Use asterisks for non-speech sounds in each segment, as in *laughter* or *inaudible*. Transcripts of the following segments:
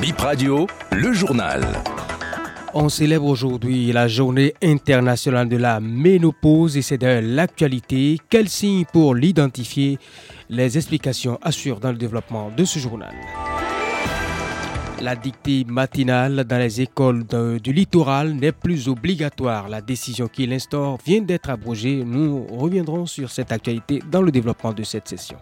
Bip Radio, le journal. On célèbre aujourd'hui la journée internationale de la ménopause et c'est de l'actualité. Quels signes pour l'identifier Les explications assurent dans le développement de ce journal. La dictée matinale dans les écoles du littoral n'est plus obligatoire. La décision qui l'instaure vient d'être abrogée. Nous reviendrons sur cette actualité dans le développement de cette session.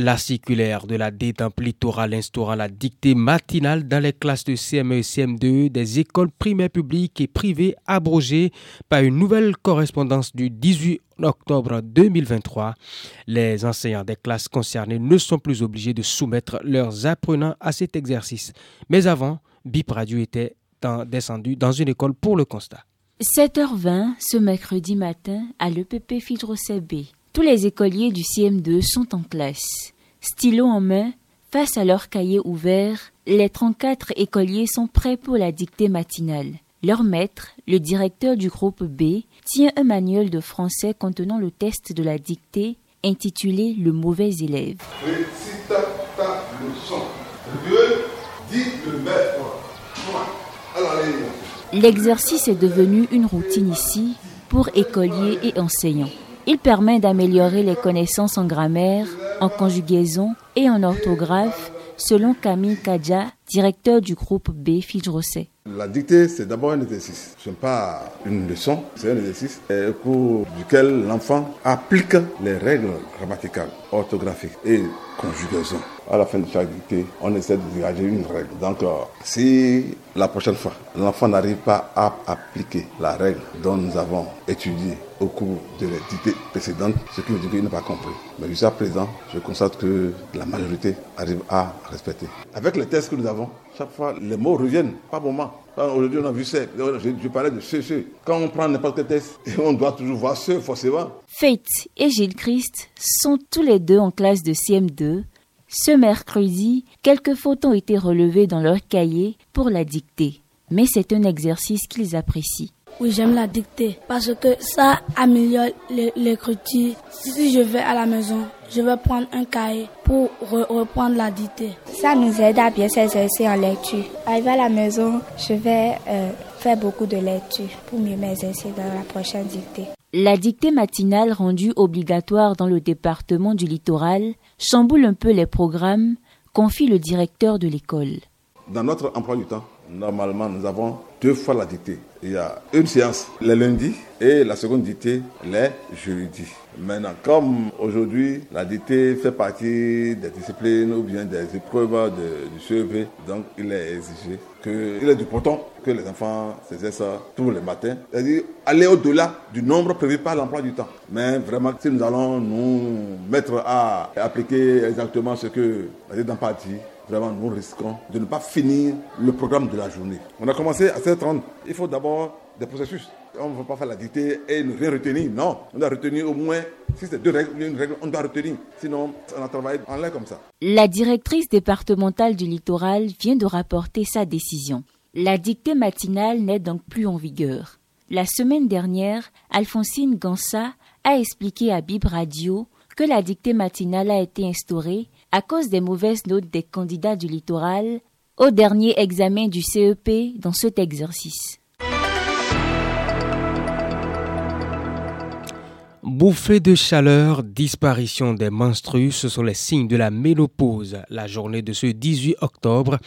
La circulaire de la détente littorale instaurant la dictée matinale dans les classes de CME et CM2 des écoles primaires publiques et privées abrogée par une nouvelle correspondance du 18 octobre 2023. Les enseignants des classes concernées ne sont plus obligés de soumettre leurs apprenants à cet exercice. Mais avant, BIP Radio était descendu dans une école pour le constat. 7h20 ce mercredi matin à l'EPP Fidro CB. Tous les écoliers du CM2 sont en classe. Stylo en main, face à leur cahier ouvert, les 34 écoliers sont prêts pour la dictée matinale. Leur maître, le directeur du groupe B, tient un manuel de français contenant le test de la dictée intitulé Le mauvais élève. Récite ta leçon. dit le maître. L'exercice est devenu une routine ici pour écoliers et enseignants. Il permet d'améliorer les connaissances en grammaire, en conjugaison et en orthographe, selon Camille Kadja, directeur du groupe B Fidrosset. La dictée, c'est d'abord un exercice. Ce n'est pas une leçon, c'est un exercice pour lequel l'enfant applique les règles grammaticales, orthographiques et conjugaison. À la fin de chaque dictée, on essaie de dégager une règle. Donc, euh, si la prochaine fois, l'enfant n'arrive pas à appliquer la règle dont nous avons étudié au cours de la dictée précédente, ce qui veut dire qu'il n'a pas compris. Mais jusqu'à présent, je constate que la majorité arrive à respecter. Avec les tests que nous avons, chaque fois, les mots reviennent, pas moment. Aujourd'hui, on a vu ça. Je, parlais de ce, ce. Quand on prend n'importe quel test, *laughs* on doit toujours voir ce, forcément. Faith et Gilles Christ sont tous les deux en classe de CM2. Ce mercredi, quelques fautes ont été relevées dans leur cahier pour la dictée. Mais c'est un exercice qu'ils apprécient. Oui, j'aime la dictée parce que ça améliore l'écriture. Si je vais à la maison, je vais prendre un cahier pour reprendre la dictée. Ça nous aide à bien s'exercer en lecture. Arrivé à la maison, je vais euh, faire beaucoup de lecture pour mieux m'exercer dans la prochaine dictée. La dictée matinale rendue obligatoire dans le département du littoral chamboule un peu les programmes, confie le directeur de l'école. Dans notre emploi du temps, normalement, nous avons deux fois la dictée. Il y a une séance les lundis et la seconde dictée les jeudis. Maintenant, comme aujourd'hui, la dictée fait partie des disciplines ou bien des épreuves du CEV, donc il est exigé qu'il est du que les enfants ça tous les matins. C'est-à-dire aller au-delà du nombre prévu par l'emploi du temps. Mais vraiment, si nous allons nous mettre à appliquer exactement ce que la dans partie, vraiment nous risquons de ne pas finir le programme de la journée. On a commencé à 7h30. Il faut d'abord des processus. On ne va pas faire la dictée et ne rien retenir. Non, on doit retenir au moins, si c'est deux règles, une règle, on doit retenir. Sinon, on a travaillé en l'air comme ça. La directrice départementale du littoral vient de rapporter sa décision. La dictée matinale n'est donc plus en vigueur. La semaine dernière, Alphonsine Gansa a expliqué à Bib Radio que la dictée matinale a été instaurée à cause des mauvaises notes des candidats du littoral au dernier examen du CEP dans cet exercice. Bouffée de chaleur, disparition des menstrues, ce sont les signes de la ménopause. La journée de ce 18 octobre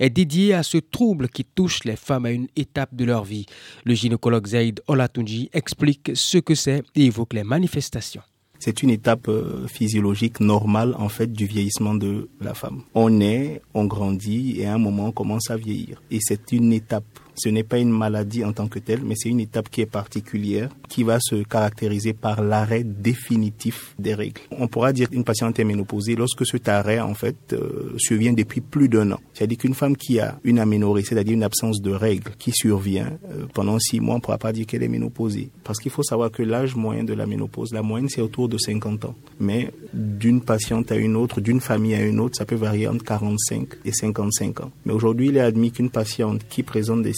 est dédiée à ce trouble qui touche les femmes à une étape de leur vie. Le gynécologue Zaid Olatunji explique ce que c'est et évoque les manifestations. C'est une étape euh, physiologique normale en fait du vieillissement de la femme. On naît, on grandit et à un moment on commence à vieillir. Et c'est une étape ce n'est pas une maladie en tant que telle, mais c'est une étape qui est particulière, qui va se caractériser par l'arrêt définitif des règles. On pourra dire qu'une patiente est ménopausée lorsque cet arrêt, en fait, euh, survient depuis plus d'un an. C'est-à-dire qu'une femme qui a une aménorrhée, c'est-à-dire une absence de règles qui survient euh, pendant six mois, on ne pourra pas dire qu'elle est ménopausée. Parce qu'il faut savoir que l'âge moyen de la ménopause, la moyenne, c'est autour de 50 ans. Mais d'une patiente à une autre, d'une famille à une autre, ça peut varier entre 45 et 55 ans. Mais aujourd'hui, il est admis qu'une patiente qui présente des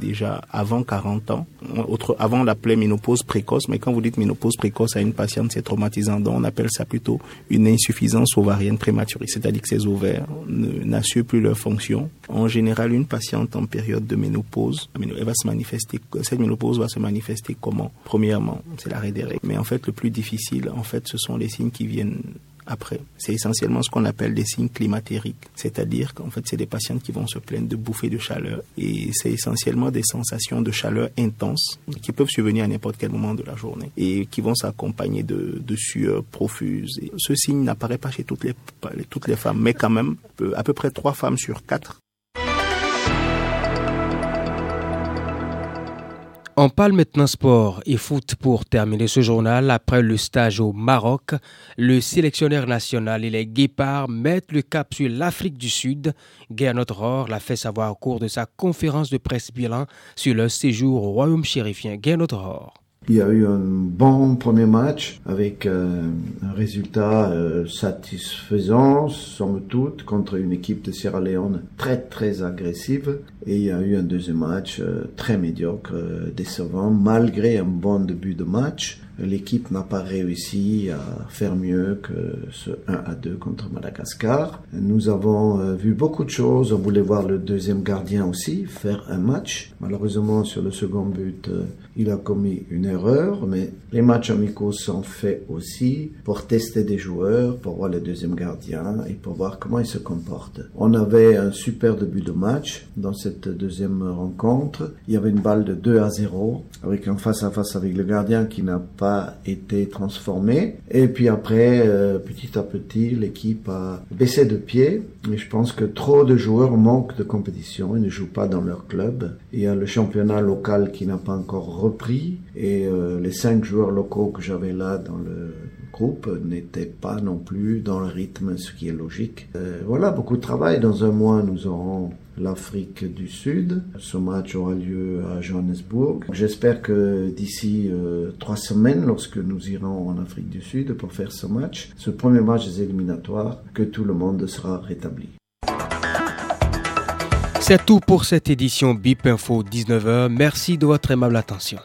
déjà avant 40 ans, autre, avant l'appelait ménopause précoce, mais quand vous dites ménopause précoce à une patiente, c'est traumatisant, donc on appelle ça plutôt une insuffisance ovarienne prématurée, c'est-à-dire que ses ovaires n'assurent plus leur fonction. En général, une patiente en période de ménopause, va se manifester, cette ménopause va se manifester comment? Premièrement, c'est l'arrêt des règles, mais en fait, le plus difficile, en fait, ce sont les signes qui viennent après. C'est essentiellement ce qu'on appelle des signes climatériques, c'est-à-dire qu'en fait, c'est des patients qui vont se plaindre de bouffées de chaleur et c'est essentiellement des sensations de chaleur intenses qui peuvent survenir à n'importe quel moment de la journée et qui vont s'accompagner de, de sueur profuse. Et ce signe n'apparaît pas chez toutes les, toutes les femmes, mais quand même, à peu près trois femmes sur quatre On parle maintenant sport et foot pour terminer ce journal. Après le stage au Maroc, le sélectionneur national et les Guépards mettent le cap sur l'Afrique du Sud. Gernot Rohr l'a fait savoir au cours de sa conférence de presse bilan sur le séjour au royaume chérifien. Gernot Rohr. Il y a eu un bon premier match avec euh, un résultat euh, satisfaisant, somme toute, contre une équipe de Sierra Leone très très agressive. Et il y a eu un deuxième match euh, très médiocre, décevant, malgré un bon début de match l'équipe n'a pas réussi à faire mieux que ce 1 à 2 contre Madagascar. Nous avons vu beaucoup de choses. On voulait voir le deuxième gardien aussi faire un match. Malheureusement, sur le second but, il a commis une erreur, mais les matchs amicaux sont faits aussi pour tester des joueurs, pour voir le deuxième gardien et pour voir comment il se comporte. On avait un super début de match dans cette deuxième rencontre. Il y avait une balle de 2 à 0 avec un face à face avec le gardien qui n'a pas été transformé. Et puis après, euh, petit à petit, l'équipe a baissé de pied. Et je pense que trop de joueurs manquent de compétition. Ils ne jouent pas dans leur club. Il y a le championnat local qui n'a pas encore repris. Euh, les cinq joueurs locaux que j'avais là dans le groupe n'étaient pas non plus dans le rythme, ce qui est logique. Euh, voilà, beaucoup de travail. Dans un mois, nous aurons l'Afrique du Sud. Ce match aura lieu à Johannesburg. J'espère que d'ici euh, trois semaines, lorsque nous irons en Afrique du Sud pour faire ce match, ce premier match des éliminatoires, que tout le monde sera rétabli. C'est tout pour cette édition BIP Info 19h. Merci de votre aimable attention.